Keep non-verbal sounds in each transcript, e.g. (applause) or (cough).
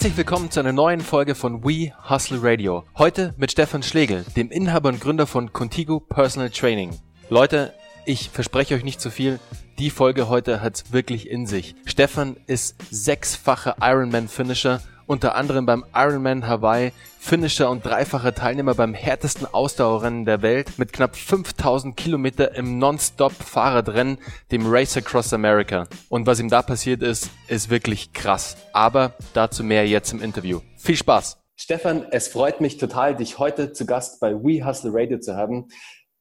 Herzlich willkommen zu einer neuen Folge von We Hustle Radio. Heute mit Stefan Schlegel, dem Inhaber und Gründer von Contigo Personal Training. Leute, ich verspreche euch nicht zu viel. Die Folge heute hat's wirklich in sich. Stefan ist sechsfacher Ironman-Finisher, unter anderem beim Ironman Hawaii, Finisher und dreifacher Teilnehmer beim härtesten Ausdauerrennen der Welt mit knapp 5000 Kilometer im Non-Stop-Fahrradrennen, dem Race Across America. Und was ihm da passiert ist, ist wirklich krass. Aber dazu mehr jetzt im Interview. Viel Spaß! Stefan, es freut mich total, dich heute zu Gast bei We Hustle Radio zu haben.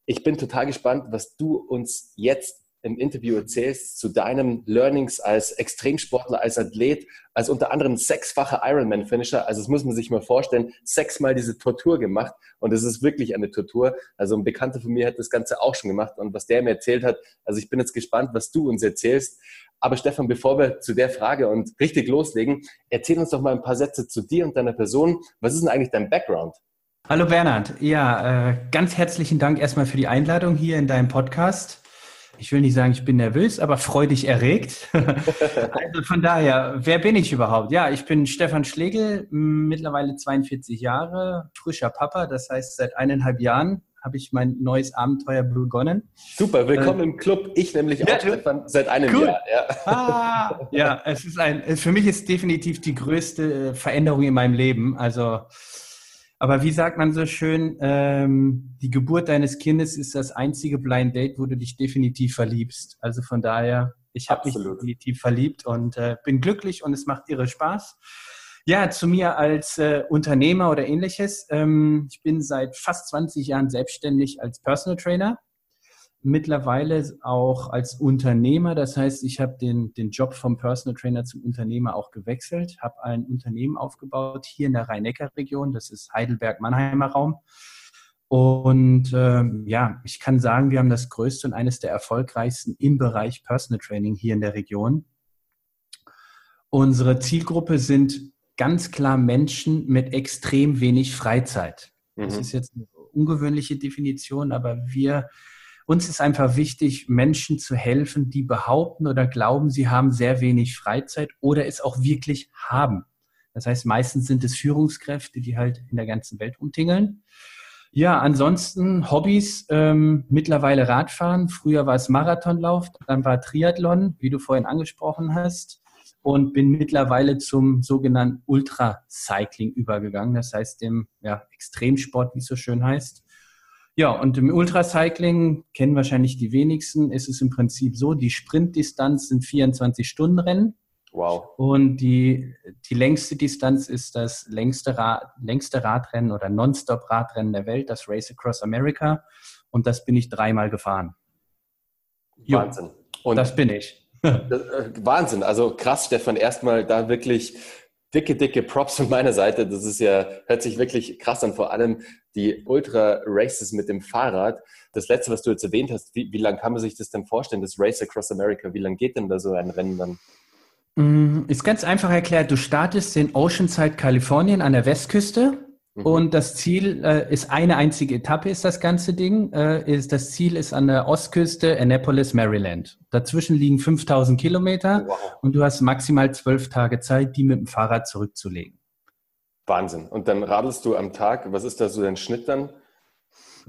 Ich bin total gespannt, was du uns jetzt im Interview erzählst zu deinen Learnings als Extremsportler, als Athlet, als unter anderem sechsfacher Ironman-Finisher. Also das muss man sich mal vorstellen, sechsmal diese Tortur gemacht und es ist wirklich eine Tortur. Also ein Bekannter von mir hat das Ganze auch schon gemacht und was der mir erzählt hat, also ich bin jetzt gespannt, was du uns erzählst. Aber Stefan, bevor wir zu der Frage und richtig loslegen, erzähl uns doch mal ein paar Sätze zu dir und deiner Person. Was ist denn eigentlich dein Background? Hallo Bernhard, ja, äh, ganz herzlichen Dank erstmal für die Einladung hier in deinem Podcast ich will nicht sagen, ich bin nervös, aber freudig erregt. (laughs) also von daher, wer bin ich überhaupt? Ja, ich bin Stefan Schlegel, mittlerweile 42 Jahre, frischer Papa. Das heißt, seit eineinhalb Jahren habe ich mein neues Abenteuer begonnen. Super, willkommen äh, im Club. Ich nämlich auch, Stefan, seit einem cool. Jahr. Ja. Ah, ja, es ist ein, für mich ist definitiv die größte Veränderung in meinem Leben. Also aber wie sagt man so schön, ähm, die Geburt deines Kindes ist das einzige Blind Date, wo du dich definitiv verliebst. Also von daher, ich habe mich definitiv verliebt und äh, bin glücklich und es macht irre Spaß. Ja, zu mir als äh, Unternehmer oder ähnliches. Ähm, ich bin seit fast 20 Jahren selbstständig als Personal Trainer mittlerweile auch als Unternehmer. Das heißt, ich habe den, den Job vom Personal Trainer zum Unternehmer auch gewechselt, habe ein Unternehmen aufgebaut hier in der Rhein-Neckar-Region. Das ist Heidelberg-Mannheimer Raum. Und ähm, ja, ich kann sagen, wir haben das größte und eines der erfolgreichsten im Bereich Personal Training hier in der Region. Unsere Zielgruppe sind ganz klar Menschen mit extrem wenig Freizeit. Mhm. Das ist jetzt eine ungewöhnliche Definition, aber wir uns ist einfach wichtig, Menschen zu helfen, die behaupten oder glauben, sie haben sehr wenig Freizeit oder es auch wirklich haben. Das heißt, meistens sind es Führungskräfte, die halt in der ganzen Welt umtingeln. Ja, ansonsten Hobbys, ähm, mittlerweile Radfahren. Früher war es Marathonlauf, dann war Triathlon, wie du vorhin angesprochen hast. Und bin mittlerweile zum sogenannten Ultracycling übergegangen. Das heißt, dem ja, Extremsport, wie es so schön heißt. Ja, und im Ultracycling kennen wahrscheinlich die wenigsten, ist es im Prinzip so, die Sprintdistanz sind 24-Stunden-Rennen. Wow. Und die, die längste Distanz ist das längste, Rad, längste Radrennen oder Non-Stop-Radrennen der Welt, das Race Across America. Und das bin ich dreimal gefahren. Wahnsinn. Und das bin ich. (laughs) Äh, Wahnsinn. Also krass, Stefan, erstmal da wirklich dicke, dicke Props von meiner Seite. Das ist ja, hört sich wirklich krass an. Vor allem die Ultra-Races mit dem Fahrrad. Das letzte, was du jetzt erwähnt hast, wie, wie lange kann man sich das denn vorstellen, das Race Across America? Wie lange geht denn da so ein Rennen dann? Mm, ist ganz einfach erklärt. Du startest in Oceanside, Kalifornien an der Westküste Mhm. Und das Ziel äh, ist eine einzige Etappe, ist das ganze Ding. Äh, ist, das Ziel ist an der Ostküste Annapolis, Maryland. Dazwischen liegen 5000 Kilometer wow. und du hast maximal zwölf Tage Zeit, die mit dem Fahrrad zurückzulegen. Wahnsinn. Und dann radelst du am Tag, was ist da so dein Schnitt dann?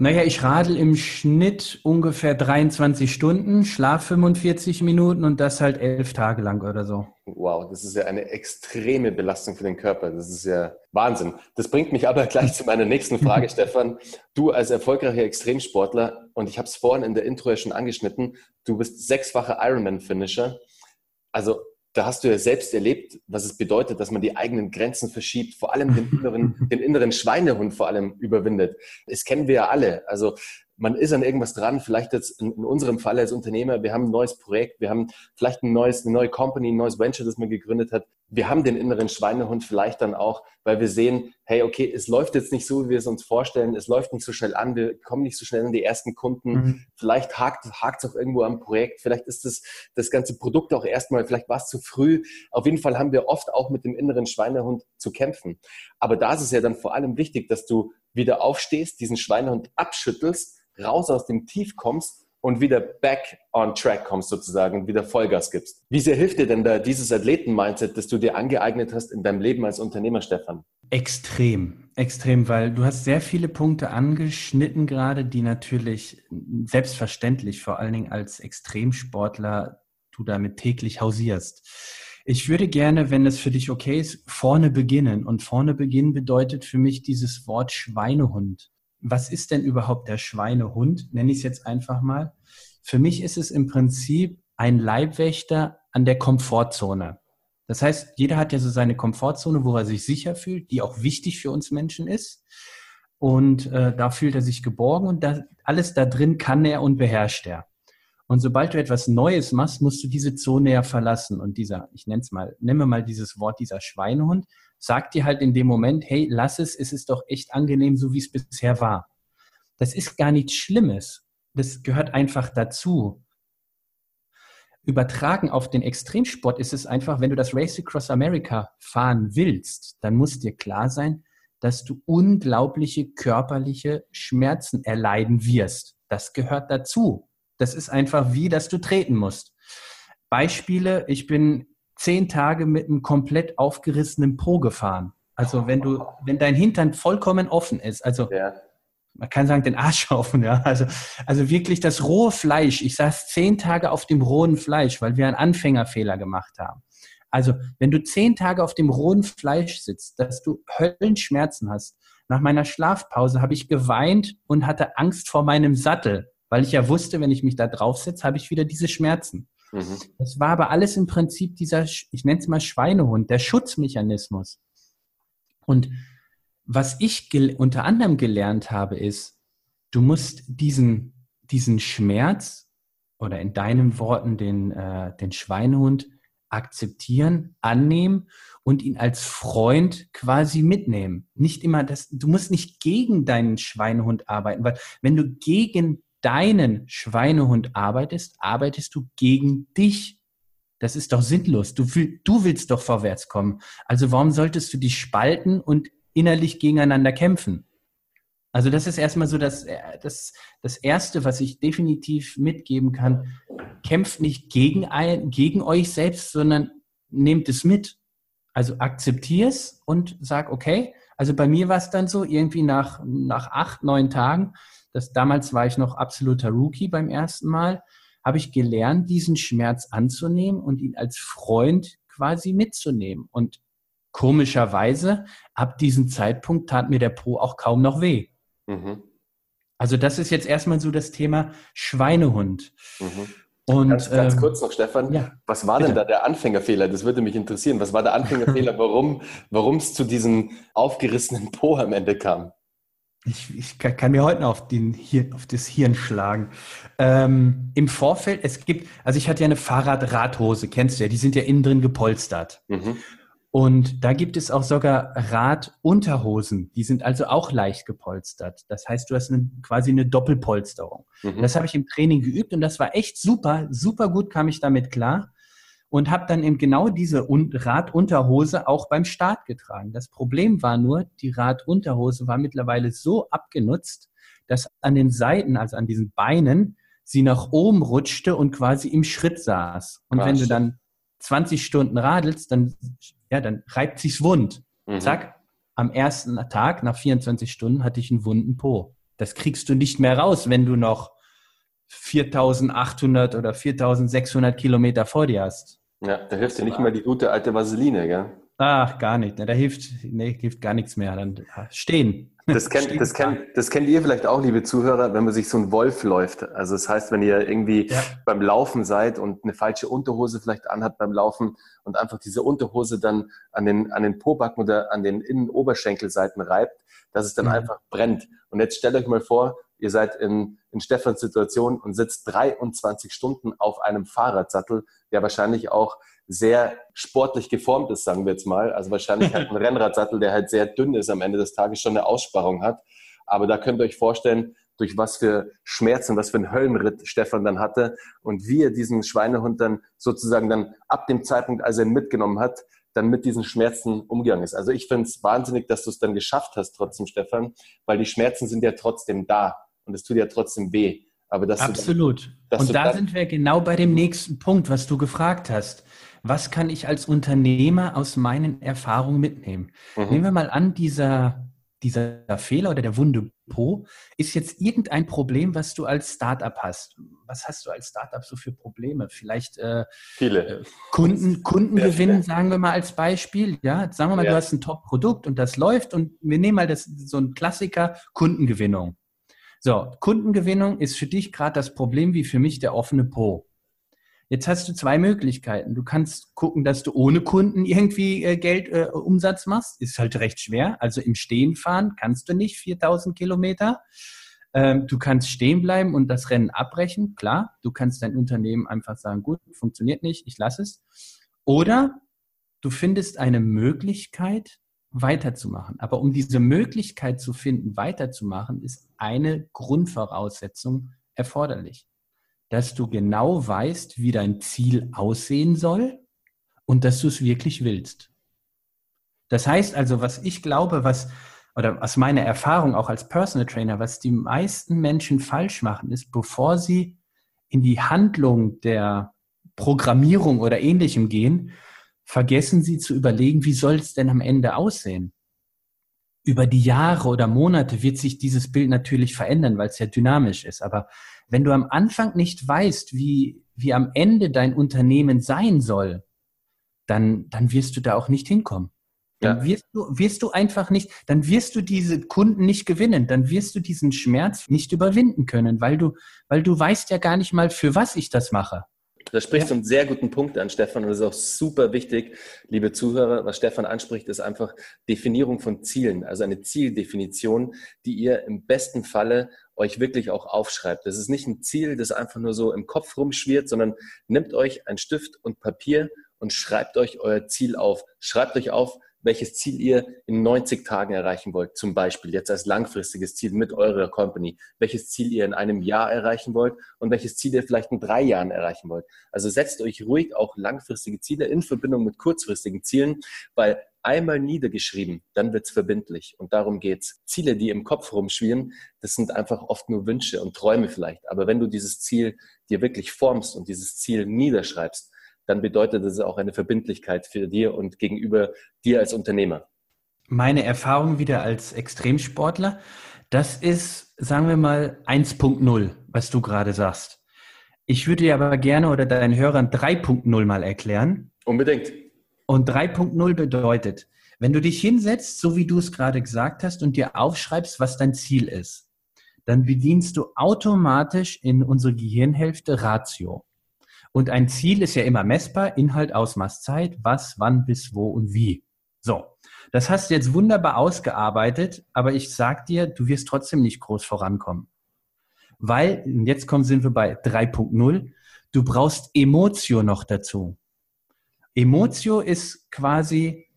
Naja, ich radel im Schnitt ungefähr 23 Stunden, schlaf 45 Minuten und das halt elf Tage lang oder so. Wow, das ist ja eine extreme Belastung für den Körper. Das ist ja Wahnsinn. Das bringt mich aber gleich zu meiner nächsten Frage, (laughs) Stefan. Du als erfolgreicher Extremsportler, und ich habe es vorhin in der Intro ja schon angeschnitten, du bist sechsfacher Ironman-Finisher. Also da hast du ja selbst erlebt, was es bedeutet, dass man die eigenen Grenzen verschiebt, vor allem den (laughs) inneren, den inneren Schweinehund vor allem überwindet. Das kennen wir ja alle. Also man ist an irgendwas dran, vielleicht jetzt in, in, unserem Fall als Unternehmer, wir haben ein neues Projekt, wir haben vielleicht ein neues, eine neue Company, ein neues Venture, das man gegründet hat. Wir haben den inneren Schweinehund vielleicht dann auch, weil wir sehen, hey, okay, es läuft jetzt nicht so, wie wir es uns vorstellen, es läuft nicht so schnell an, wir kommen nicht so schnell an die ersten Kunden, mhm. vielleicht hakt es auch irgendwo am Projekt, vielleicht ist das, das ganze Produkt auch erstmal, vielleicht war es zu früh. Auf jeden Fall haben wir oft auch mit dem inneren Schweinehund zu kämpfen. Aber da ist es ja dann vor allem wichtig, dass du wieder aufstehst, diesen Schweinehund abschüttelst raus aus dem Tief kommst und wieder back on track kommst sozusagen wieder Vollgas gibst. Wie sehr hilft dir denn da dieses Athleten-Mindset, das du dir angeeignet hast in deinem Leben als Unternehmer, Stefan? Extrem, extrem, weil du hast sehr viele Punkte angeschnitten gerade, die natürlich selbstverständlich, vor allen Dingen als Extremsportler, du damit täglich hausierst. Ich würde gerne, wenn es für dich okay ist, vorne beginnen. Und vorne beginnen bedeutet für mich dieses Wort Schweinehund was ist denn überhaupt der Schweinehund? Nenne ich es jetzt einfach mal. Für mich ist es im Prinzip ein Leibwächter an der Komfortzone. Das heißt, jeder hat ja so seine Komfortzone, wo er sich sicher fühlt, die auch wichtig für uns Menschen ist. Und äh, da fühlt er sich geborgen und da, alles da drin kann er und beherrscht er. Und sobald du etwas Neues machst, musst du diese Zone ja verlassen. Und dieser, ich nenne es mal, nenne mal dieses Wort, dieser Schweinehund, sagt dir halt in dem Moment, hey, lass es, es ist doch echt angenehm, so wie es bisher war. Das ist gar nichts Schlimmes. Das gehört einfach dazu. Übertragen auf den Extremsport ist es einfach, wenn du das Race Across America fahren willst, dann muss dir klar sein, dass du unglaubliche körperliche Schmerzen erleiden wirst. Das gehört dazu. Das ist einfach wie, dass du treten musst. Beispiele, ich bin zehn Tage mit einem komplett aufgerissenen Po gefahren. Also wenn du, wenn dein Hintern vollkommen offen ist, also ja. man kann sagen, den Arsch (laughs) offen, ja. Also, also wirklich das rohe Fleisch. Ich saß zehn Tage auf dem rohen Fleisch, weil wir einen Anfängerfehler gemacht haben. Also, wenn du zehn Tage auf dem rohen Fleisch sitzt, dass du Höllenschmerzen hast. Nach meiner Schlafpause habe ich geweint und hatte Angst vor meinem Sattel, weil ich ja wusste, wenn ich mich da draufsetze, habe ich wieder diese Schmerzen. Mhm. Das war aber alles im Prinzip dieser, ich nenne es mal Schweinehund, der Schutzmechanismus. Und was ich unter anderem gelernt habe, ist, du musst diesen, diesen Schmerz oder in deinen Worten den, äh, den Schweinehund akzeptieren, annehmen und ihn als Freund quasi mitnehmen. Nicht immer das, du musst nicht gegen deinen Schweinehund arbeiten, weil wenn du gegen deinen Schweinehund arbeitest, arbeitest du gegen dich. Das ist doch sinnlos. Du, du willst doch vorwärts kommen. Also warum solltest du dich spalten und innerlich gegeneinander kämpfen? Also das ist erstmal so das, das, das Erste, was ich definitiv mitgeben kann. Kämpft nicht gegen, ein, gegen euch selbst, sondern nehmt es mit. Also akzeptier es und sag, okay, also bei mir war es dann so, irgendwie nach, nach acht, neun Tagen, das damals war ich noch absoluter Rookie beim ersten Mal, habe ich gelernt, diesen Schmerz anzunehmen und ihn als Freund quasi mitzunehmen. Und komischerweise, ab diesem Zeitpunkt tat mir der Po auch kaum noch weh. Mhm. Also das ist jetzt erstmal so das Thema Schweinehund. Mhm. Und, ganz, ganz ähm, kurz noch, Stefan, ja, was war bitte. denn da der Anfängerfehler? Das würde mich interessieren. Was war der Anfängerfehler, warum es zu diesem aufgerissenen Po am Ende kam? Ich, ich kann mir heute noch auf, den Hirn, auf das Hirn schlagen. Ähm, Im Vorfeld, es gibt, also ich hatte ja eine Fahrradradhose, kennst du ja, die sind ja innen drin gepolstert. Mhm. Und da gibt es auch sogar Radunterhosen, die sind also auch leicht gepolstert. Das heißt, du hast eine, quasi eine Doppelpolsterung. Mhm. Das habe ich im Training geübt und das war echt super, super gut kam ich damit klar und habe dann eben genau diese Radunterhose auch beim Start getragen. Das Problem war nur, die Radunterhose war mittlerweile so abgenutzt, dass an den Seiten, also an diesen Beinen, sie nach oben rutschte und quasi im Schritt saß. Und Ach, wenn du dann 20 Stunden radelst, dann, ja, dann reibt sich's wund. Mhm. Zack, am ersten Tag, nach 24 Stunden, hatte ich einen wunden Po. Das kriegst du nicht mehr raus, wenn du noch 4800 oder 4600 Kilometer vor dir hast. Ja, da hilft ja nicht mal die gute alte Vaseline, gell? Ach, gar nicht. Da hilft, nee, hilft gar nichts mehr. Dann stehen. Das kennt, das, kennt, das kennt ihr vielleicht auch, liebe Zuhörer, wenn man sich so ein Wolf läuft. Also das heißt, wenn ihr irgendwie ja. beim Laufen seid und eine falsche Unterhose vielleicht anhat beim Laufen und einfach diese Unterhose dann an den, an den Pobacken oder an den Innenoberschenkelseiten reibt, dass es dann mhm. einfach brennt. Und jetzt stellt euch mal vor, ihr seid in, in Stefans Situation und sitzt 23 Stunden auf einem Fahrradsattel, der wahrscheinlich auch sehr sportlich geformt ist, sagen wir jetzt mal. Also wahrscheinlich hat ein (laughs) Rennradsattel, der halt sehr dünn ist am Ende des Tages, schon eine Aussparung hat. Aber da könnt ihr euch vorstellen, durch was für Schmerzen, was für einen Höllenritt Stefan dann hatte und wie er diesen Schweinehund dann sozusagen dann ab dem Zeitpunkt, als er ihn mitgenommen hat, dann mit diesen Schmerzen umgegangen ist. Also ich finde es wahnsinnig, dass du es dann geschafft hast trotzdem, Stefan, weil die Schmerzen sind ja trotzdem da und es tut ja trotzdem weh. Aber dass Absolut. Dass Und da sind wir genau bei dem nächsten Punkt, was du gefragt hast. Was kann ich als Unternehmer aus meinen Erfahrungen mitnehmen? Mhm. Nehmen wir mal an, dieser, dieser Fehler oder der Wunde Po ist jetzt irgendein Problem, was du als Startup hast. Was hast du als Startup so für Probleme? Vielleicht äh, viele äh, Kunden, Kundengewinn, sagen wir mal als Beispiel. Ja, sagen wir mal, ja. du hast ein Top-Produkt und das läuft und wir nehmen mal das so ein Klassiker Kundengewinnung. So, Kundengewinnung ist für dich gerade das Problem wie für mich der offene Po. Jetzt hast du zwei Möglichkeiten. Du kannst gucken, dass du ohne Kunden irgendwie äh, Geld, äh, Umsatz machst. Ist halt recht schwer. Also im Stehen fahren kannst du nicht 4000 Kilometer. Ähm, du kannst stehen bleiben und das Rennen abbrechen. Klar, du kannst dein Unternehmen einfach sagen, gut, funktioniert nicht, ich lasse es. Oder du findest eine Möglichkeit, weiterzumachen. Aber um diese Möglichkeit zu finden, weiterzumachen, ist eine Grundvoraussetzung erforderlich dass du genau weißt, wie dein Ziel aussehen soll und dass du es wirklich willst. Das heißt also, was ich glaube, was oder was meine Erfahrung auch als Personal Trainer, was die meisten Menschen falsch machen, ist, bevor sie in die Handlung der Programmierung oder ähnlichem gehen, vergessen sie zu überlegen, wie soll es denn am Ende aussehen? Über die Jahre oder Monate wird sich dieses Bild natürlich verändern, weil es ja dynamisch ist. Aber wenn du am Anfang nicht weißt, wie, wie am Ende dein Unternehmen sein soll, dann, dann wirst du da auch nicht hinkommen. Dann ja. wirst, du, wirst du einfach nicht, dann wirst du diese Kunden nicht gewinnen, dann wirst du diesen Schmerz nicht überwinden können, weil du, weil du weißt ja gar nicht mal, für was ich das mache. Da sprichst du einen sehr guten Punkt an, Stefan, und das ist auch super wichtig, liebe Zuhörer. Was Stefan anspricht, ist einfach Definierung von Zielen, also eine Zieldefinition, die ihr im besten Falle euch wirklich auch aufschreibt. Das ist nicht ein Ziel, das einfach nur so im Kopf rumschwirrt, sondern nehmt euch ein Stift und Papier und schreibt euch euer Ziel auf. Schreibt euch auf, welches Ziel ihr in 90 Tagen erreichen wollt, zum Beispiel jetzt als langfristiges Ziel mit eurer Company, welches Ziel ihr in einem Jahr erreichen wollt und welches Ziel ihr vielleicht in drei Jahren erreichen wollt. Also setzt euch ruhig auch langfristige Ziele in Verbindung mit kurzfristigen Zielen, weil einmal niedergeschrieben, dann wird's verbindlich. Und darum geht's. Ziele, die im Kopf rumschwirren, das sind einfach oft nur Wünsche und Träume vielleicht. Aber wenn du dieses Ziel dir wirklich formst und dieses Ziel niederschreibst, dann bedeutet das auch eine Verbindlichkeit für dir und gegenüber dir als Unternehmer. Meine Erfahrung wieder als Extremsportler, das ist, sagen wir mal, 1.0, was du gerade sagst. Ich würde dir aber gerne oder deinen Hörern 3.0 mal erklären. Unbedingt. Und 3.0 bedeutet, wenn du dich hinsetzt, so wie du es gerade gesagt hast, und dir aufschreibst, was dein Ziel ist, dann bedienst du automatisch in unsere Gehirnhälfte Ratio. Und ein Ziel ist ja immer messbar, Inhalt, Ausmaß, Zeit, was, wann, bis, wo und wie. So, das hast du jetzt wunderbar ausgearbeitet, aber ich sag dir, du wirst trotzdem nicht groß vorankommen. Weil, jetzt kommen, sind wir bei 3.0, du brauchst Emotio noch dazu. Emotio ist quasi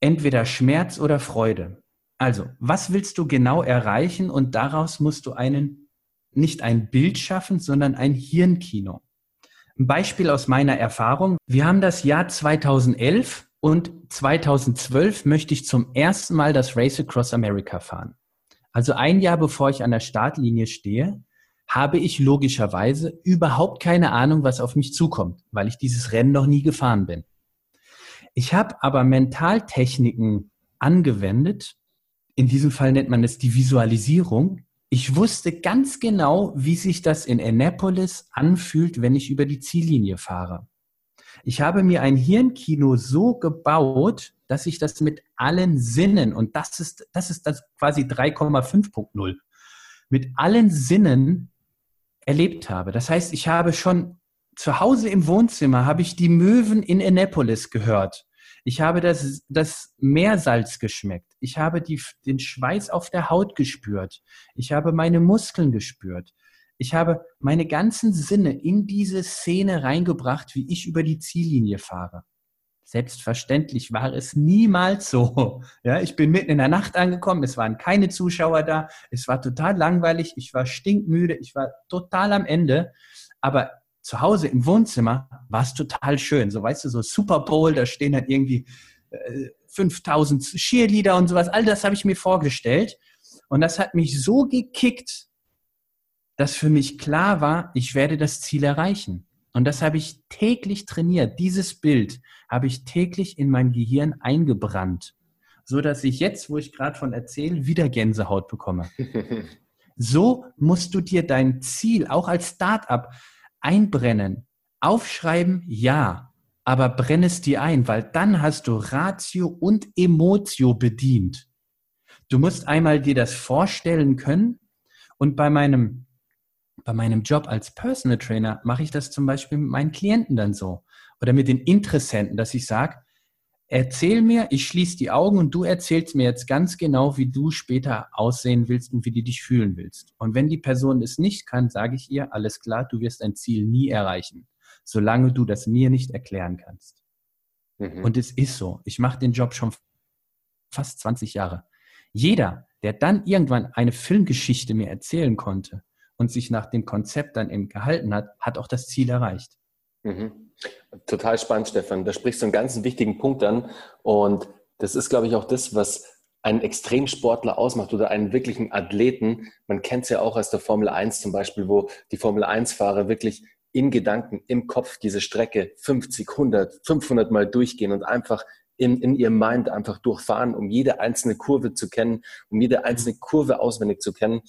entweder Schmerz oder Freude. Also, was willst du genau erreichen? Und daraus musst du einen, nicht ein Bild schaffen, sondern ein Hirnkino. Ein Beispiel aus meiner Erfahrung. Wir haben das Jahr 2011 und 2012 möchte ich zum ersten Mal das Race Across America fahren. Also ein Jahr bevor ich an der Startlinie stehe, habe ich logischerweise überhaupt keine Ahnung, was auf mich zukommt, weil ich dieses Rennen noch nie gefahren bin. Ich habe aber Mentaltechniken angewendet. In diesem Fall nennt man es die Visualisierung, ich wusste ganz genau, wie sich das in Annapolis anfühlt, wenn ich über die Ziellinie fahre. Ich habe mir ein Hirnkino so gebaut, dass ich das mit allen Sinnen, und das ist, das ist das quasi 3,5.0, mit allen Sinnen erlebt habe. Das heißt, ich habe schon zu Hause im Wohnzimmer, habe ich die Möwen in Annapolis gehört. Ich habe das, das Meersalz geschmeckt. Ich habe die, den Schweiß auf der Haut gespürt. Ich habe meine Muskeln gespürt. Ich habe meine ganzen Sinne in diese Szene reingebracht, wie ich über die Ziellinie fahre. Selbstverständlich war es niemals so. (laughs) Ja, ich bin mitten in der Nacht angekommen, es waren keine Zuschauer da, es war total langweilig, ich war stinkmüde, ich war total am Ende. Aber zu Hause im Wohnzimmer war es total schön. So, weißt du, so Super Bowl, da stehen halt irgendwie äh, 5000 Cheerleader und sowas. All das habe ich mir vorgestellt. Und das hat mich so gekickt, dass für mich klar war, ich werde das Ziel erreichen. Und das habe ich täglich trainiert. Dieses Bild habe ich täglich in mein Gehirn eingebrannt, so dass ich jetzt, wo ich gerade von erzähle, wieder Gänsehaut bekomme. (laughs) so musst du dir dein Ziel auch als Startup einbrennen. Aufschreiben, ja, aber brenn es dir ein, weil dann hast du Ratio und Emotio bedient. Du musst einmal dir das vorstellen können und bei meinem bei meinem Job als Personal Trainer mache ich das zum Beispiel mit meinen Klienten dann so oder mit den Interessenten, dass ich sage, erzähl mir, ich schließe die Augen und du erzählst mir jetzt ganz genau, wie du später aussehen willst und wie du dich fühlen willst. Und wenn die Person es nicht kann, sage ich ihr, alles klar, du wirst dein Ziel nie erreichen, solange du das mir nicht erklären kannst. Mhm. Und es ist so. Ich mache den Job schon fast 20 Jahre. Jeder, der dann irgendwann eine Filmgeschichte mir erzählen konnte, und sich nach dem Konzept dann eben gehalten hat, hat auch das Ziel erreicht. Mhm. Total spannend, Stefan. Da sprichst du einen ganz wichtigen Punkt an. Und das ist, glaube ich, auch das, was einen Extremsportler ausmacht oder einen wirklichen Athleten. Man kennt es ja auch aus der Formel 1 zum Beispiel, wo die Formel 1-Fahrer wirklich in Gedanken, im Kopf diese Strecke 50, 100, 500 Mal durchgehen und einfach in, in ihrem Mind einfach durchfahren, um jede einzelne Kurve zu kennen, um jede einzelne Kurve auswendig zu kennen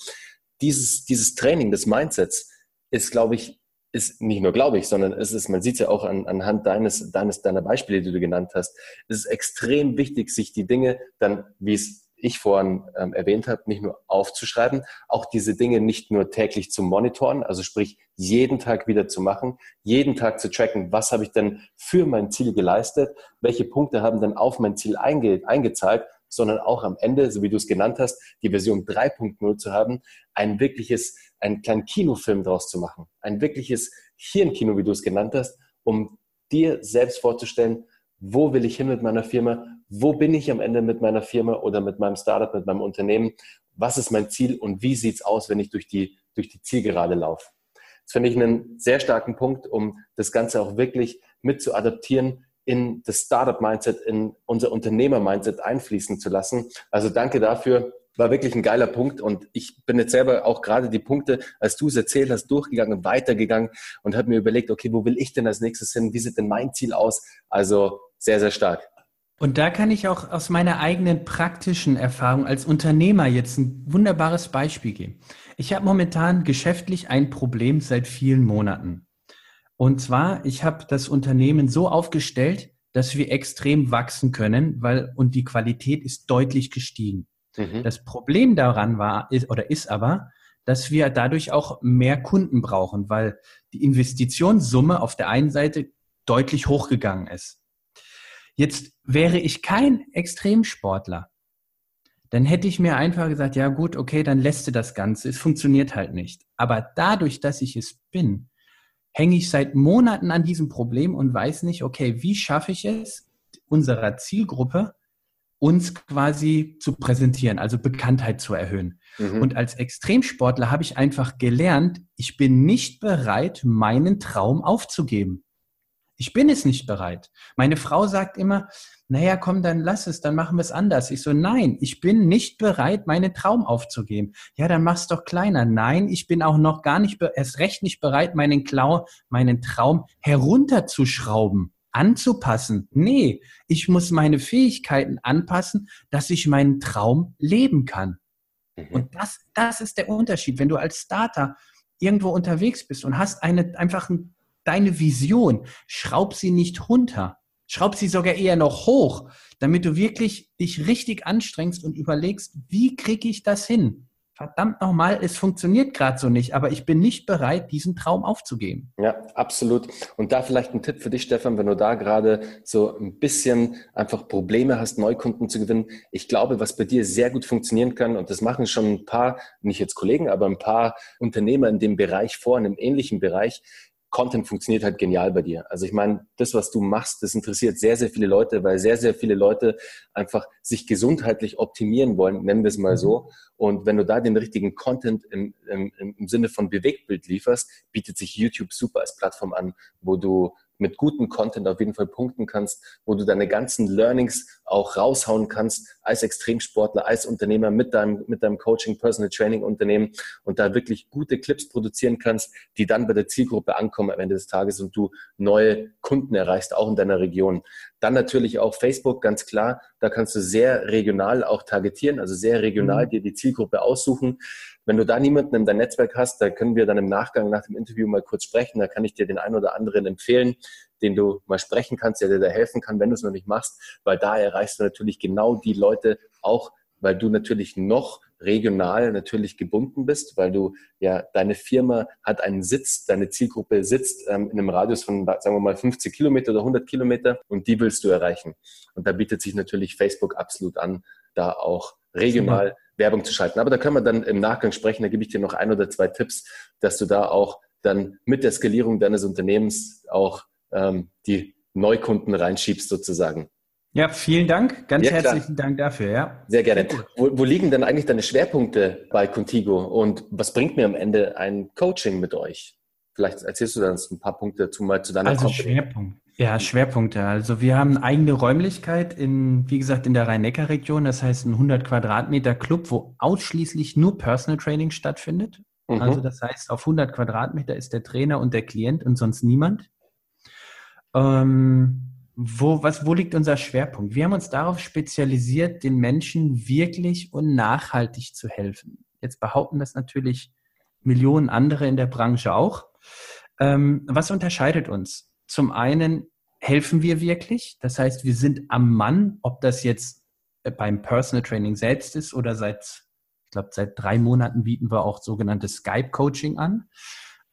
dieses, dieses Training des Mindsets ist, glaube ich, ist nicht nur glaube ich, sondern es ist, man sieht es ja auch an, anhand deines, deines, deiner Beispiele, die du genannt hast, es ist extrem wichtig, sich die Dinge dann, wie es ich vorhin ähm, erwähnt habe, nicht nur aufzuschreiben, auch diese Dinge nicht nur täglich zu monitoren, also sprich jeden Tag wieder zu machen, jeden Tag zu tracken, was habe ich denn für mein Ziel geleistet, welche Punkte haben denn auf mein Ziel einge eingezahlt sondern auch am Ende, so wie du es genannt hast, die Version 3.0 zu haben, ein wirkliches, einen kleinen Kinofilm draus zu machen. Ein wirkliches Hirnkino, wie du es genannt hast, um dir selbst vorzustellen, wo will ich hin mit meiner Firma, wo bin ich am Ende mit meiner Firma oder mit meinem Startup, mit meinem Unternehmen, was ist mein Ziel und wie sieht es aus, wenn ich durch die, durch die Zielgerade laufe. Das finde ich einen sehr starken Punkt, um das Ganze auch wirklich mit zu adaptieren in das Startup-Mindset, in unser Unternehmer-Mindset einfließen zu lassen. Also danke dafür. War wirklich ein geiler Punkt und ich bin jetzt selber auch gerade die Punkte, als du es erzählt hast, durchgegangen weitergegangen und habe mir überlegt, okay, wo will ich denn als nächstes hin? Wie sieht denn mein Ziel aus? Also sehr, sehr stark. Und da kann ich auch aus meiner eigenen praktischen Erfahrung als Unternehmer jetzt ein wunderbares Beispiel geben. Ich habe momentan geschäftlich ein Problem seit vielen Monaten. Und zwar, ich habe das Unternehmen so aufgestellt, dass wir extrem wachsen können, weil und die Qualität ist deutlich gestiegen. Mhm. Das Problem daran war ist, oder ist aber, dass wir dadurch auch mehr Kunden brauchen, weil die Investitionssumme auf der einen Seite deutlich hochgegangen ist. Jetzt wäre ich kein Extremsportler, dann hätte ich mir einfach gesagt, ja gut, okay, dann lässt du das Ganze. Es funktioniert halt nicht. Aber dadurch, dass ich es bin, hänge ich seit Monaten an diesem Problem und weiß nicht, okay, wie schaffe ich es, unserer Zielgruppe uns quasi zu präsentieren, also Bekanntheit zu erhöhen. Mhm. Und als Extremsportler habe ich einfach gelernt, ich bin nicht bereit, meinen Traum aufzugeben. Ich bin es nicht bereit. Meine Frau sagt immer, naja, komm, dann lass es, dann machen wir es anders. Ich so, nein, ich bin nicht bereit, meinen Traum aufzugeben. Ja, dann mach's doch kleiner. Nein, ich bin auch noch gar nicht, erst recht nicht bereit, meinen Klau, meinen Traum herunterzuschrauben, anzupassen. Nee, ich muss meine Fähigkeiten anpassen, dass ich meinen Traum leben kann. Mhm. Und das, das ist der Unterschied. Wenn du als Starter irgendwo unterwegs bist und hast eine, einfach ein deine Vision, schraub sie nicht runter. Schraub sie sogar eher noch hoch, damit du wirklich dich richtig anstrengst und überlegst, wie kriege ich das hin? Verdammt nochmal, es funktioniert gerade so nicht, aber ich bin nicht bereit, diesen Traum aufzugeben. Ja, absolut. Und da vielleicht ein Tipp für dich, Stefan, wenn du da gerade so ein bisschen einfach Probleme hast, Neukunden zu gewinnen. Ich glaube, was bei dir sehr gut funktionieren kann, und das machen schon ein paar, nicht jetzt Kollegen, aber ein paar Unternehmer in dem Bereich vor, in einem ähnlichen Bereich, Content funktioniert halt genial bei dir. Also ich meine, das, was du machst, das interessiert sehr, sehr viele Leute, weil sehr, sehr viele Leute einfach sich gesundheitlich optimieren wollen, nennen wir es mal so. Mhm. Und wenn du da den richtigen Content im, im, im Sinne von Bewegtbild lieferst, bietet sich YouTube super als Plattform an, wo du mit gutem Content auf jeden Fall punkten kannst, wo du deine ganzen Learnings auch raushauen kannst als Extremsportler, als Unternehmer mit deinem, mit deinem Coaching, Personal Training Unternehmen und da wirklich gute Clips produzieren kannst, die dann bei der Zielgruppe ankommen am Ende des Tages und du neue Kunden erreichst, auch in deiner Region. Dann natürlich auch Facebook, ganz klar. Da kannst du sehr regional auch targetieren, also sehr regional mhm. dir die Zielgruppe aussuchen. Wenn du da niemanden in deinem Netzwerk hast, da können wir dann im Nachgang nach dem Interview mal kurz sprechen. Da kann ich dir den einen oder anderen empfehlen, den du mal sprechen kannst, der dir da helfen kann, wenn du es noch nicht machst, weil da erreichst du natürlich genau die Leute auch, weil du natürlich noch regional natürlich gebunden bist, weil du ja deine Firma hat einen Sitz, deine Zielgruppe sitzt ähm, in einem Radius von sagen wir mal 50 Kilometer oder 100 Kilometer und die willst du erreichen. Und da bietet sich natürlich Facebook absolut an, da auch regional ja. Werbung zu schalten. Aber da können wir dann im Nachgang sprechen. Da gebe ich dir noch ein oder zwei Tipps, dass du da auch dann mit der Skalierung deines Unternehmens auch ähm, die Neukunden reinschiebst sozusagen. Ja, vielen Dank. Ganz ja, herzlichen Dank dafür. Ja. Sehr gerne. Wo, wo, liegen denn eigentlich deine Schwerpunkte bei Contigo und was bringt mir am Ende ein Coaching mit euch? Vielleicht erzählst du dann ein paar Punkte zu, mal zu deiner Also Company. Schwerpunkt. Ja, Schwerpunkte. Also wir haben eine eigene Räumlichkeit in, wie gesagt, in der Rhein-Neckar-Region. Das heißt ein 100 Quadratmeter Club, wo ausschließlich nur Personal Training stattfindet. Mhm. Also das heißt, auf 100 Quadratmeter ist der Trainer und der Klient und sonst niemand. Ähm, wo, was, wo liegt unser Schwerpunkt? Wir haben uns darauf spezialisiert, den Menschen wirklich und nachhaltig zu helfen. Jetzt behaupten das natürlich Millionen andere in der Branche auch. Ähm, was unterscheidet uns? Zum einen helfen wir wirklich, das heißt, wir sind am Mann, ob das jetzt beim Personal Training selbst ist oder seit, ich glaube, seit drei Monaten bieten wir auch sogenanntes Skype-Coaching an.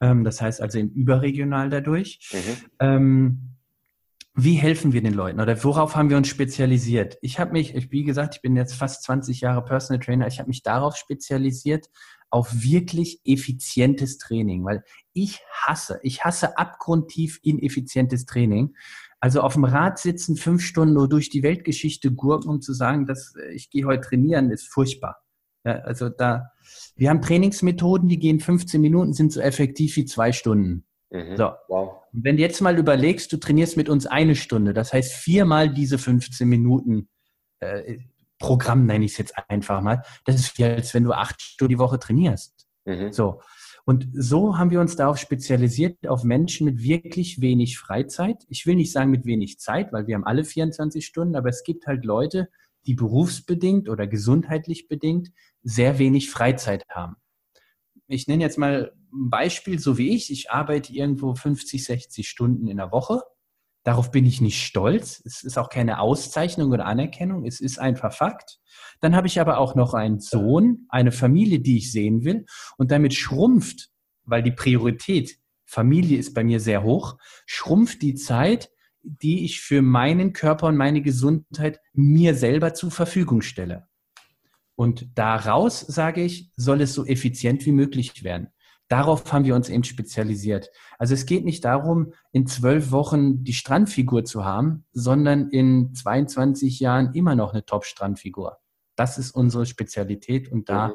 Ähm, das heißt also in überregional dadurch. Mhm. Ähm, wie helfen wir den Leuten oder worauf haben wir uns spezialisiert? Ich habe mich, ich, wie gesagt, ich bin jetzt fast 20 Jahre Personal Trainer, ich habe mich darauf spezialisiert, auf wirklich effizientes Training, weil ich hasse, ich hasse abgrundtief ineffizientes Training. Also auf dem Rad sitzen, fünf Stunden nur durch die Weltgeschichte gurken, um zu sagen, dass äh, ich gehe heute trainieren, ist furchtbar. Ja, also da, wir haben Trainingsmethoden, die gehen 15 Minuten, sind so effektiv wie zwei Stunden. Mhm. So. Wow. Wenn du jetzt mal überlegst, du trainierst mit uns eine Stunde, das heißt viermal diese 15 Minuten äh, Programm, nenne ich es jetzt einfach mal, das ist wie als wenn du acht Stunden die Woche trainierst. Mhm. So. Und so haben wir uns darauf spezialisiert, auf Menschen mit wirklich wenig Freizeit. Ich will nicht sagen mit wenig Zeit, weil wir haben alle 24 Stunden, aber es gibt halt Leute, die berufsbedingt oder gesundheitlich bedingt sehr wenig Freizeit haben. Ich nenne jetzt mal ein Beispiel, so wie ich. Ich arbeite irgendwo 50, 60 Stunden in der Woche. Darauf bin ich nicht stolz. Es ist auch keine Auszeichnung oder Anerkennung. Es ist einfach Fakt. Dann habe ich aber auch noch einen Sohn, eine Familie, die ich sehen will. Und damit schrumpft, weil die Priorität Familie ist bei mir sehr hoch, schrumpft die Zeit, die ich für meinen Körper und meine Gesundheit mir selber zur Verfügung stelle. Und daraus, sage ich, soll es so effizient wie möglich werden. Darauf haben wir uns eben spezialisiert. Also es geht nicht darum, in zwölf Wochen die Strandfigur zu haben, sondern in 22 Jahren immer noch eine Top-Strandfigur. Das ist unsere Spezialität und da mhm.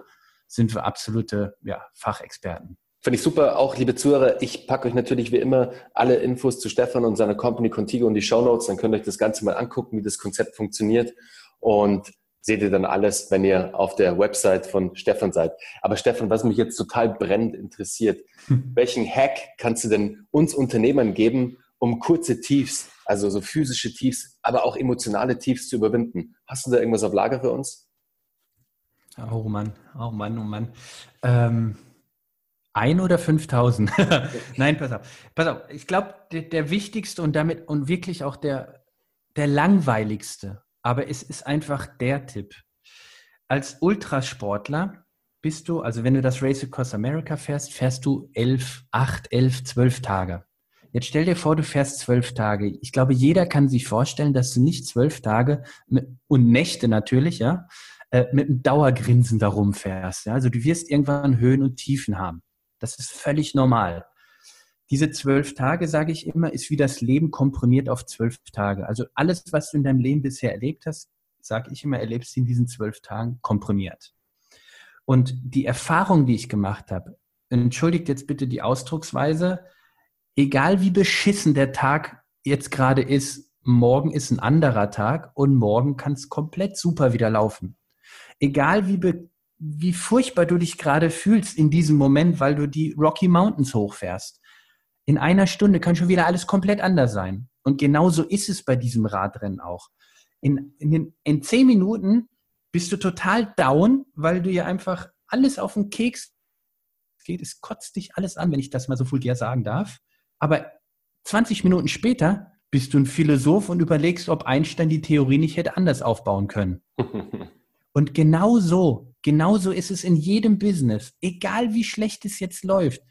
sind wir absolute ja, Fachexperten. Finde ich super. Auch, liebe Zuhörer, ich packe euch natürlich wie immer alle Infos zu Stefan und seiner Company Contigo in die Show Notes. Dann könnt ihr euch das Ganze mal angucken, wie das Konzept funktioniert. Und seht ihr dann alles, wenn ihr auf der Website von Stefan seid. Aber Stefan, was mich jetzt total brennend interessiert, hm. welchen Hack kannst du denn uns Unternehmern geben, um kurze Tiefs, also so physische Tiefs, aber auch emotionale Tiefs zu überwinden? Hast du da irgendwas auf Lager für uns? Oh Mann, oh Mann, oh Mann. Ähm, ein oder 5000? (laughs) Nein, pass auf. Pass auf. Ich glaube, der, der wichtigste und damit und wirklich auch der, der langweiligste aber es ist einfach der Tipp. Als Ultrasportler bist du, also wenn du das Race Across America fährst, fährst du elf, acht, elf, zwölf Tage. Jetzt stell dir vor, du fährst zwölf Tage. Ich glaube, jeder kann sich vorstellen, dass du nicht zwölf Tage und Nächte natürlich, ja, äh, mit einem Dauergrinsen darum fährst. Ja? Also du wirst irgendwann Höhen und Tiefen haben. Das ist völlig normal. Diese zwölf Tage, sage ich immer, ist wie das Leben komprimiert auf zwölf Tage. Also alles, was du in deinem Leben bisher erlebt hast, sage ich immer, erlebst du in diesen zwölf Tagen komprimiert. Und die Erfahrung, die ich gemacht habe, entschuldigt jetzt bitte die Ausdrucksweise, egal wie beschissen der Tag jetzt gerade ist, morgen ist ein anderer Tag und morgen kann es komplett super wieder laufen. Egal wie, be wie furchtbar du dich gerade fühlst in diesem Moment, weil du die Rocky Mountains hochfährst. In einer Stunde kann schon wieder alles komplett anders sein. Und genauso ist es bei diesem Radrennen auch. In, in, den, in zehn Minuten bist du total down, weil du ja einfach alles auf den Keks geht. Es kotzt dich alles an, wenn ich das mal so vulgär sagen darf. Aber 20 Minuten später bist du ein Philosoph und überlegst, ob Einstein die Theorie nicht hätte anders aufbauen können. (laughs) und genau so, genau so ist es in jedem Business. Egal wie schlecht es jetzt läuft.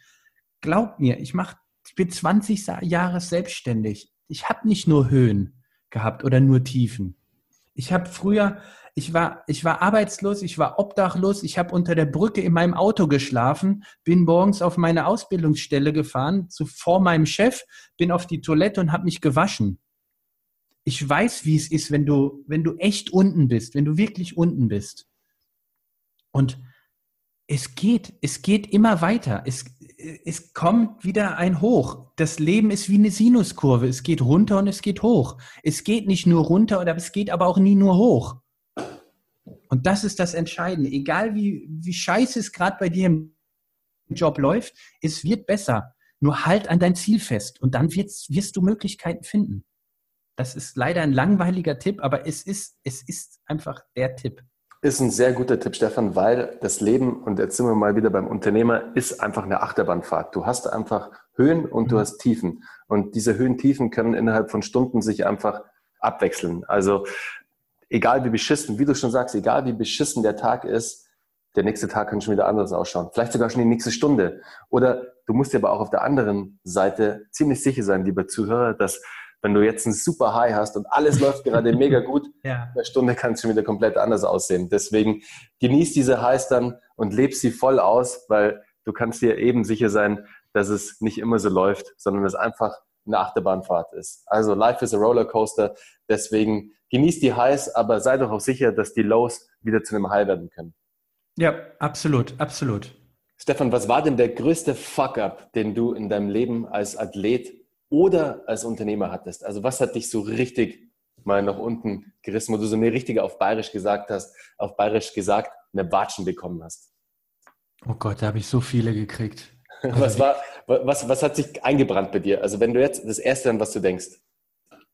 Glaub mir, ich mach, ich bin 20 Jahre selbstständig. Ich habe nicht nur Höhen gehabt oder nur Tiefen. Ich habe früher, ich war, ich war arbeitslos, ich war obdachlos, ich habe unter der Brücke in meinem Auto geschlafen, bin morgens auf meine Ausbildungsstelle gefahren, zu, vor meinem Chef, bin auf die Toilette und habe mich gewaschen. Ich weiß, wie es ist, wenn du, wenn du echt unten bist, wenn du wirklich unten bist. Und es geht, es geht immer weiter. Es, es kommt wieder ein Hoch. Das Leben ist wie eine Sinuskurve. Es geht runter und es geht hoch. Es geht nicht nur runter, aber es geht aber auch nie nur hoch. Und das ist das Entscheidende. Egal wie, wie scheiße es gerade bei dir im Job läuft, es wird besser. Nur halt an dein Ziel fest und dann wirst, wirst du Möglichkeiten finden. Das ist leider ein langweiliger Tipp, aber es ist, es ist einfach der Tipp. Ist ein sehr guter Tipp, Stefan, weil das Leben, und jetzt sind wir mal wieder beim Unternehmer, ist einfach eine Achterbahnfahrt. Du hast einfach Höhen und du mhm. hast Tiefen. Und diese Höhen, Tiefen können innerhalb von Stunden sich einfach abwechseln. Also egal wie beschissen, wie du schon sagst, egal wie beschissen der Tag ist, der nächste Tag kann schon wieder anders ausschauen. Vielleicht sogar schon die nächste Stunde. Oder du musst dir aber auch auf der anderen Seite ziemlich sicher sein, lieber Zuhörer, dass wenn du jetzt ein super High hast und alles läuft gerade mega gut, (laughs) ja. in einer Stunde kann es schon wieder komplett anders aussehen. Deswegen genieß diese Highs dann und leb sie voll aus, weil du kannst dir eben sicher sein, dass es nicht immer so läuft, sondern es einfach eine Achterbahnfahrt ist. Also Life is a Rollercoaster. Deswegen genießt die Highs, aber sei doch auch sicher, dass die Lows wieder zu einem High werden können. Ja, absolut, absolut. Stefan, was war denn der größte Fuck-up, den du in deinem Leben als Athlet oder als Unternehmer hattest? Also was hat dich so richtig mal nach unten gerissen, wo du so eine richtige auf Bayerisch gesagt hast, auf Bayerisch gesagt, eine Watschen bekommen hast? Oh Gott, da habe ich so viele gekriegt. (laughs) was, war, was, was hat sich eingebrannt bei dir? Also wenn du jetzt das Erste an was du denkst.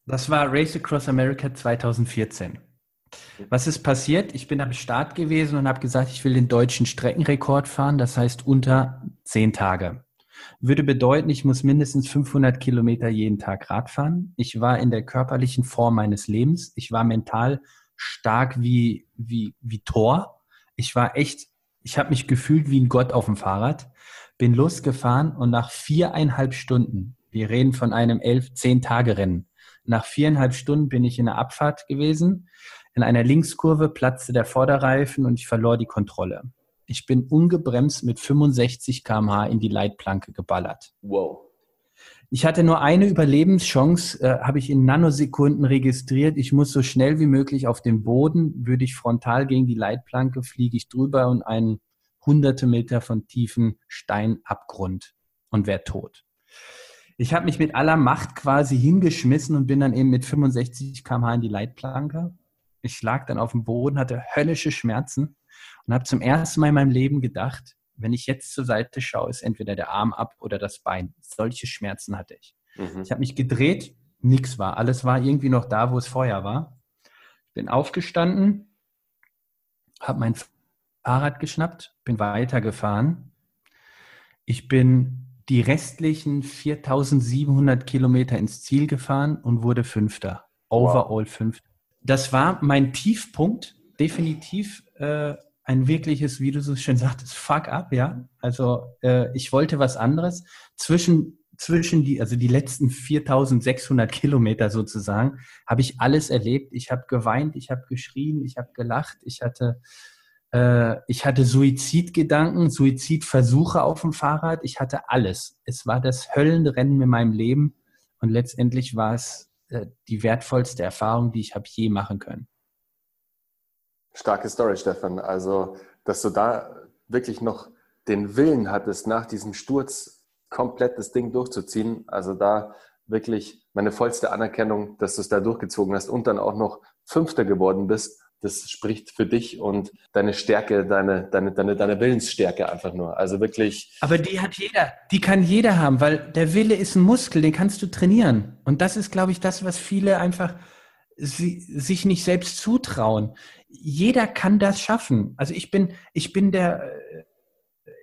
Das war Race Across America 2014. Was ist passiert? Ich bin am Start gewesen und habe gesagt, ich will den deutschen Streckenrekord fahren, das heißt unter zehn Tage. Würde bedeuten, ich muss mindestens 500 Kilometer jeden Tag Rad fahren. Ich war in der körperlichen Form meines Lebens. Ich war mental stark wie, wie, wie Thor. Ich war echt, ich habe mich gefühlt wie ein Gott auf dem Fahrrad. Bin losgefahren und nach viereinhalb Stunden, wir reden von einem elf, zehn Tage Rennen, nach viereinhalb Stunden bin ich in der Abfahrt gewesen. In einer Linkskurve platzte der Vorderreifen und ich verlor die Kontrolle. Ich bin ungebremst mit 65 km/h in die Leitplanke geballert. Wow. Ich hatte nur eine Überlebenschance, äh, habe ich in Nanosekunden registriert. Ich muss so schnell wie möglich auf den Boden. Würde ich frontal gegen die Leitplanke, fliege ich drüber und einen hunderte Meter von tiefen Steinabgrund und wäre tot ich habe mich mit aller Macht quasi hingeschmissen und bin dann eben mit 65 km/h in die Leitplanke. Ich lag dann auf dem Boden, hatte höllische Schmerzen und habe zum ersten Mal in meinem Leben gedacht, wenn ich jetzt zur Seite schaue, ist entweder der Arm ab oder das Bein. Solche Schmerzen hatte ich. Mhm. Ich habe mich gedreht, nichts war. Alles war irgendwie noch da, wo es vorher war. Ich bin aufgestanden, habe mein Fahrrad geschnappt, bin weitergefahren. Ich bin die restlichen 4700 Kilometer ins Ziel gefahren und wurde Fünfter. Overall wow. Fünfter. Das war mein Tiefpunkt, definitiv äh, ein wirkliches, wie du so schön sagtest, Fuck up, ja. Also äh, ich wollte was anderes. Zwischen zwischen die, also die letzten 4600 Kilometer sozusagen, habe ich alles erlebt. Ich habe geweint, ich habe geschrien, ich habe gelacht, ich hatte äh, ich hatte Suizidgedanken, Suizidversuche auf dem Fahrrad. Ich hatte alles. Es war das Höllenrennen in meinem Leben und letztendlich war es äh, die wertvollste Erfahrung, die ich habe je machen können. Starke Story, Stefan. Also, dass du da wirklich noch den Willen hattest, nach diesem Sturz komplett das Ding durchzuziehen. Also da wirklich meine vollste Anerkennung, dass du es da durchgezogen hast und dann auch noch Fünfter geworden bist. Das spricht für dich und deine Stärke, deine, deine, deine, deine Willensstärke einfach nur. Also wirklich. Aber die hat jeder, die kann jeder haben, weil der Wille ist ein Muskel, den kannst du trainieren. Und das ist, glaube ich, das, was viele einfach sie, sich nicht selbst zutrauen. Jeder kann das schaffen. Also ich bin, ich bin der,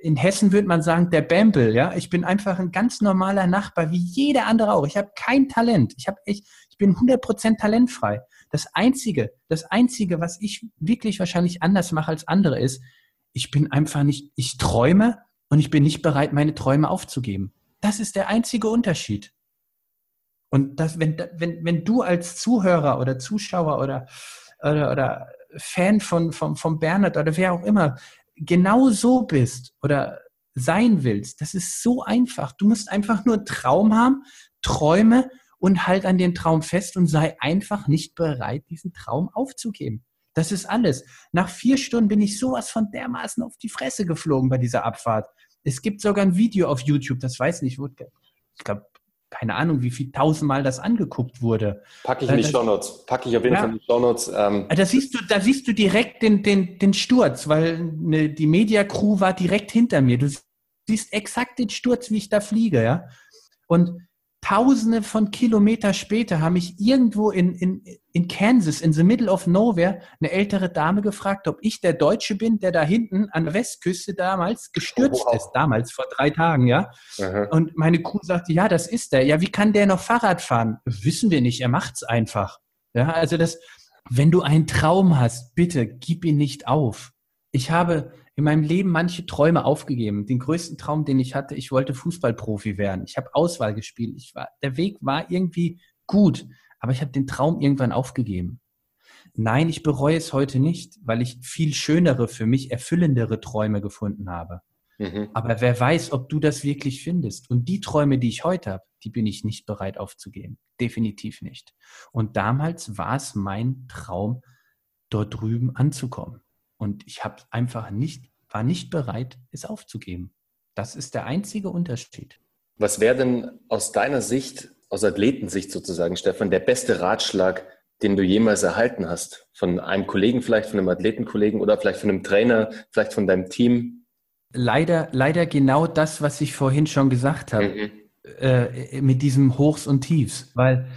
in Hessen würde man sagen, der Bämpel, ja. Ich bin einfach ein ganz normaler Nachbar, wie jeder andere auch. Ich habe kein Talent. Ich habe ich, ich bin 100% talentfrei. Das einzige, das einzige, was ich wirklich wahrscheinlich anders mache als andere ist, ich bin einfach nicht, ich träume und ich bin nicht bereit, meine Träume aufzugeben. Das ist der einzige Unterschied. Und das, wenn, wenn, wenn du als Zuhörer oder Zuschauer oder, oder, oder Fan von, von, von Bernhard oder wer auch immer genau so bist oder sein willst, das ist so einfach. Du musst einfach nur einen Traum haben, Träume und halt an den Traum fest und sei einfach nicht bereit, diesen Traum aufzugeben. Das ist alles. Nach vier Stunden bin ich sowas von dermaßen auf die Fresse geflogen bei dieser Abfahrt. Es gibt sogar ein Video auf YouTube, das weiß nicht, wo, ich glaube, keine Ahnung, wie viel tausendmal das angeguckt wurde. Packe ich in die Show Notes. Packe ich auf jeden ja. Fall in die Show Notes. Ähm. Da siehst du, da siehst du direkt den, den, den Sturz, weil ne, die Media Crew war direkt hinter mir. Du siehst exakt den Sturz, wie ich da fliege, ja. Und Tausende von Kilometer später haben mich irgendwo in, in, in Kansas, in the middle of nowhere, eine ältere Dame gefragt, ob ich der Deutsche bin, der da hinten an der Westküste damals gestürzt wow. ist, damals vor drei Tagen, ja. Aha. Und meine Crew sagte, ja, das ist der. Ja, wie kann der noch Fahrrad fahren? Wissen wir nicht, er macht's einfach. Ja, also das, wenn du einen Traum hast, bitte gib ihn nicht auf. Ich habe in meinem Leben manche Träume aufgegeben. Den größten Traum, den ich hatte, ich wollte Fußballprofi werden. Ich habe Auswahl gespielt. Ich war, der Weg war irgendwie gut, aber ich habe den Traum irgendwann aufgegeben. Nein, ich bereue es heute nicht, weil ich viel schönere, für mich erfüllendere Träume gefunden habe. Mhm. Aber wer weiß, ob du das wirklich findest. Und die Träume, die ich heute habe, die bin ich nicht bereit aufzugeben. Definitiv nicht. Und damals war es mein Traum, dort drüben anzukommen. Und ich habe einfach nicht, war nicht bereit, es aufzugeben. Das ist der einzige Unterschied. Was wäre denn aus deiner Sicht, aus Athletensicht sozusagen, Stefan, der beste Ratschlag, den du jemals erhalten hast? Von einem Kollegen vielleicht, von einem Athletenkollegen oder vielleicht von einem Trainer, vielleicht von deinem Team? Leider, leider genau das, was ich vorhin schon gesagt habe, mhm. äh, mit diesem Hochs und Tiefs, weil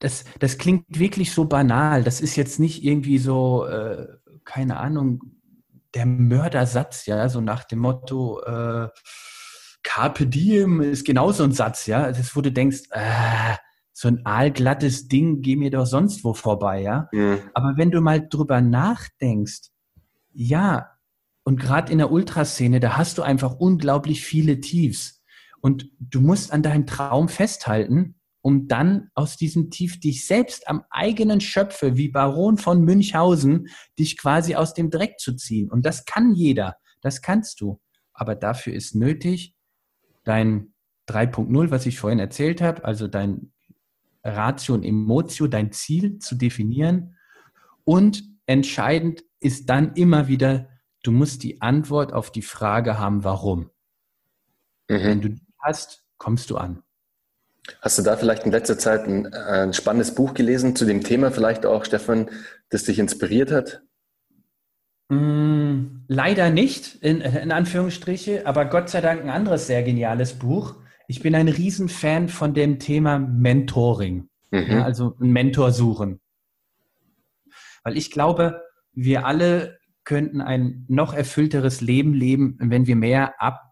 das, das klingt wirklich so banal. Das ist jetzt nicht irgendwie so, äh, keine Ahnung, der Mördersatz, ja, so nach dem Motto, äh, Carpe Diem ist genauso ein Satz, ja, das, wo du denkst, äh, so ein aalglattes Ding, geh mir doch sonst wo vorbei, ja. Mhm. Aber wenn du mal drüber nachdenkst, ja, und gerade in der Ultraszene, da hast du einfach unglaublich viele Tiefs. Und du musst an deinem Traum festhalten um dann aus diesem Tief dich selbst am eigenen Schöpfe, wie Baron von Münchhausen, dich quasi aus dem Dreck zu ziehen. Und das kann jeder, das kannst du. Aber dafür ist nötig, dein 3.0, was ich vorhin erzählt habe, also dein Ratio und Emotio, dein Ziel zu definieren. Und entscheidend ist dann immer wieder, du musst die Antwort auf die Frage haben, warum. Mhm. Wenn du die hast, kommst du an. Hast du da vielleicht in letzter Zeit ein, ein, spannendes Buch gelesen zu dem Thema, vielleicht auch, Stefan, das dich inspiriert hat? Mm, leider nicht, in, in Anführungsstriche, aber Gott sei Dank ein anderes sehr geniales Buch. Ich bin ein Riesenfan von dem Thema Mentoring, mhm. ja, also ein Mentor suchen. Weil ich glaube, wir alle könnten ein noch erfüllteres Leben leben, wenn wir mehr ab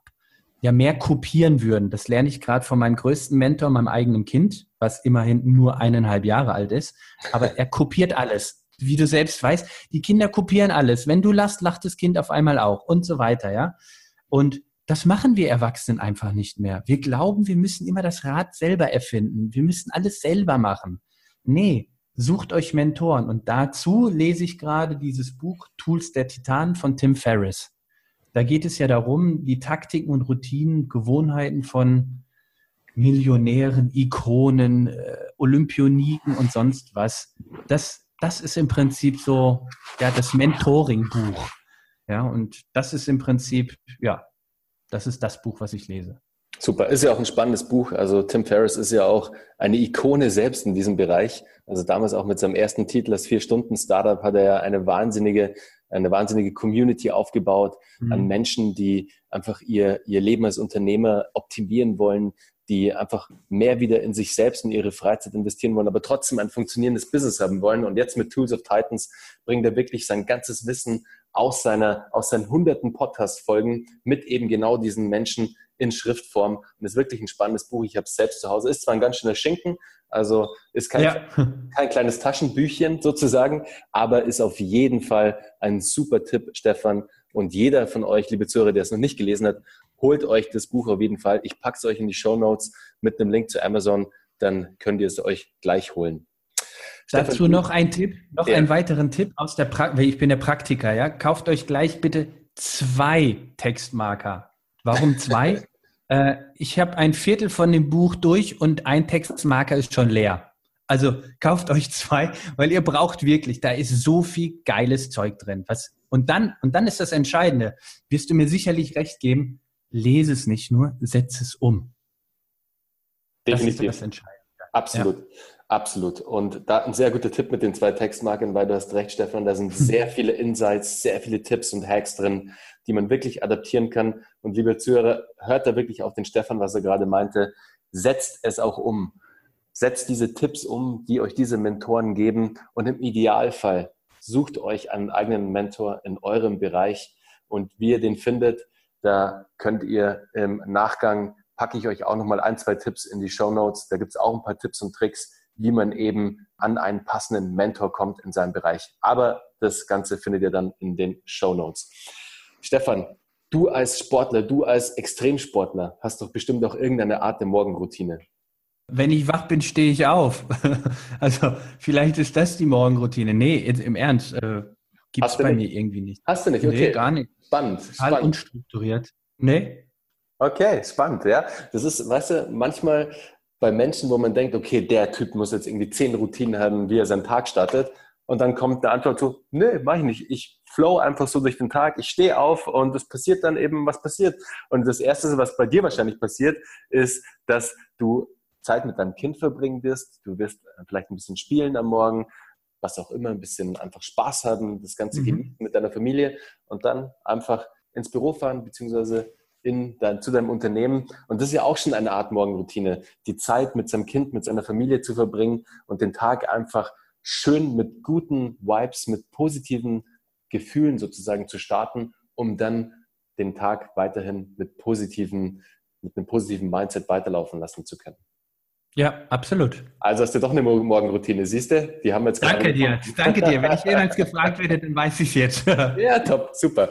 ja mehr kopieren würden. Das lerne ich gerade von meinem größten Mentor, meinem eigenen Kind, was immerhin nur eineinhalb Jahre alt ist. Aber er kopiert alles. Wie du selbst weißt, die Kinder kopieren alles. Wenn du lachst, lacht das Kind auf einmal auch und so weiter, ja. Und das machen wir Erwachsenen einfach nicht mehr. Wir glauben, wir müssen immer das Rad selber erfinden. Wir müssen alles selber machen. Nee, sucht euch Mentoren. Und dazu lese ich gerade dieses Buch Tools der Titanen von Tim Ferriss. Da geht es ja darum, die Taktiken und Routinen, Gewohnheiten von Millionären, Ikonen, äh, Olympioniken und sonst was. Das, das ist im Prinzip so ja, das Mentoring-Buch. Ja, und das ist im Prinzip, ja, das ist das Buch, was ich lese. Super, ist ja auch ein spannendes Buch. Also Tim Ferriss ist ja auch eine Ikone selbst in diesem Bereich. Also damals auch mit seinem ersten Titel, das Vier-Stunden-Startup, hat er ja eine wahnsinnige, eine wahnsinnige Community aufgebaut mhm. an Menschen, die einfach ihr, ihr Leben als Unternehmer optimieren wollen, die einfach mehr wieder in sich selbst und ihre Freizeit investieren wollen, aber trotzdem ein funktionierendes Business haben wollen. Und jetzt mit Tools of Titans bringt er wirklich sein ganzes Wissen aus seiner, aus seinen hunderten Podcast-Folgen mit eben genau diesen Menschen in Schriftform. Und ist wirklich ein spannendes Buch. Ich habe es selbst zu Hause. Ist zwar ein ganz schöner Schinken, also ist kein, ja. (laughs) kein kleines Taschenbüchchen sozusagen, aber ist auf jeden Fall ein super Tipp, Stefan. Und jeder von euch, liebe Zuhörer, der es noch nicht gelesen hat, holt euch das Buch auf jeden Fall. Ich packe es euch in die Show Notes mit einem Link zu Amazon, dann könnt ihr es euch gleich holen. Dazu Stefan, noch ein Tipp, noch ja. einen weiteren Tipp aus der Praktik. Ich bin der Praktiker, ja. Kauft euch gleich bitte zwei Textmarker. Warum zwei? (laughs) äh, ich habe ein Viertel von dem Buch durch und ein Textmarker ist schon leer. Also kauft euch zwei, weil ihr braucht wirklich, da ist so viel geiles Zeug drin. Was, und dann, und dann ist das Entscheidende. Wirst du mir sicherlich recht geben, lese es nicht nur, setze es um. Definitiv. Das ist das Entscheidende. Absolut. Ja. Absolut. Und da ein sehr guter Tipp mit den zwei Textmarken, weil du hast recht, Stefan, da sind sehr viele Insights, sehr viele Tipps und Hacks drin, die man wirklich adaptieren kann. Und liebe Zuhörer, hört da wirklich auf den Stefan, was er gerade meinte. Setzt es auch um. Setzt diese Tipps um, die euch diese Mentoren geben. Und im Idealfall sucht euch einen eigenen Mentor in eurem Bereich. Und wie ihr den findet, da könnt ihr im Nachgang, packe ich euch auch nochmal ein, zwei Tipps in die Show Notes. Da gibt es auch ein paar Tipps und Tricks, wie man eben an einen passenden Mentor kommt in seinem Bereich. Aber das Ganze findet ihr dann in den Show Notes. Stefan, du als Sportler, du als Extremsportler hast doch bestimmt auch irgendeine Art der Morgenroutine. Wenn ich wach bin, stehe ich auf. (laughs) also vielleicht ist das die Morgenroutine. Nee, im Ernst, äh, gibt es bei nicht? mir irgendwie nicht. Hast du nicht? Okay. Nee, gar nicht. Spannend. Total spannend. unstrukturiert. Nee. Okay, spannend, ja. Das ist, weißt du, manchmal bei Menschen, wo man denkt, okay, der Typ muss jetzt irgendwie zehn Routinen haben, wie er seinen Tag startet. Und dann kommt eine Antwort so, nee, mach ich nicht. Ich flow einfach so durch den Tag. Ich stehe auf und es passiert dann eben, was passiert. Und das Erste, was bei dir wahrscheinlich passiert, ist, dass du Zeit mit deinem Kind verbringen wirst. Du wirst vielleicht ein bisschen spielen am Morgen, was auch immer, ein bisschen einfach Spaß haben, das Ganze mhm. genießen mit deiner Familie und dann einfach ins Büro fahren, beziehungsweise in dein, zu deinem Unternehmen. Und das ist ja auch schon eine Art Morgenroutine, die Zeit mit seinem Kind, mit seiner Familie zu verbringen und den Tag einfach schön mit guten Vibes, mit positiven Gefühlen sozusagen zu starten, um dann den Tag weiterhin mit positiven, mit einem positiven Mindset weiterlaufen lassen zu können. Ja, absolut. Also hast du doch eine Morgenroutine, siehst du? Die haben jetzt Danke dir, danke dir. Wenn ich jemals gefragt (laughs) werde, dann weiß ich es jetzt. (laughs) ja, top, super.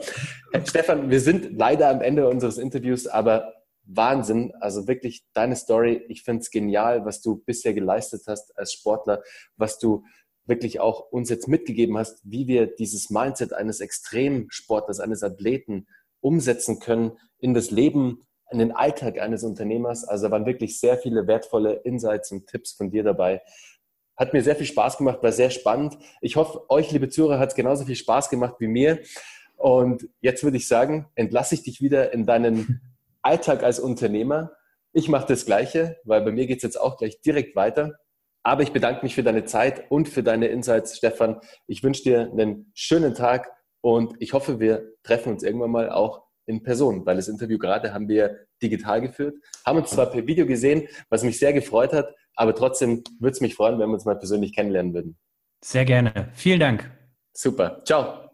Stefan, wir sind leider am Ende unseres Interviews, aber Wahnsinn. Also wirklich deine Story. Ich finde es genial, was du bisher geleistet hast als Sportler, was du wirklich auch uns jetzt mitgegeben hast, wie wir dieses Mindset eines Extremsportlers, eines Athleten umsetzen können in das Leben in den Alltag eines Unternehmers. Also waren wirklich sehr viele wertvolle Insights und Tipps von dir dabei. Hat mir sehr viel Spaß gemacht, war sehr spannend. Ich hoffe, euch, liebe Zuhörer, hat es genauso viel Spaß gemacht wie mir. Und jetzt würde ich sagen, entlasse ich dich wieder in deinen (laughs) Alltag als Unternehmer. Ich mache das Gleiche, weil bei mir geht es jetzt auch gleich direkt weiter. Aber ich bedanke mich für deine Zeit und für deine Insights, Stefan. Ich wünsche dir einen schönen Tag und ich hoffe, wir treffen uns irgendwann mal auch in Person, weil das Interview gerade haben wir digital geführt, haben uns zwar per Video gesehen, was mich sehr gefreut hat, aber trotzdem würde es mich freuen, wenn wir uns mal persönlich kennenlernen würden. Sehr gerne. Vielen Dank. Super. Ciao.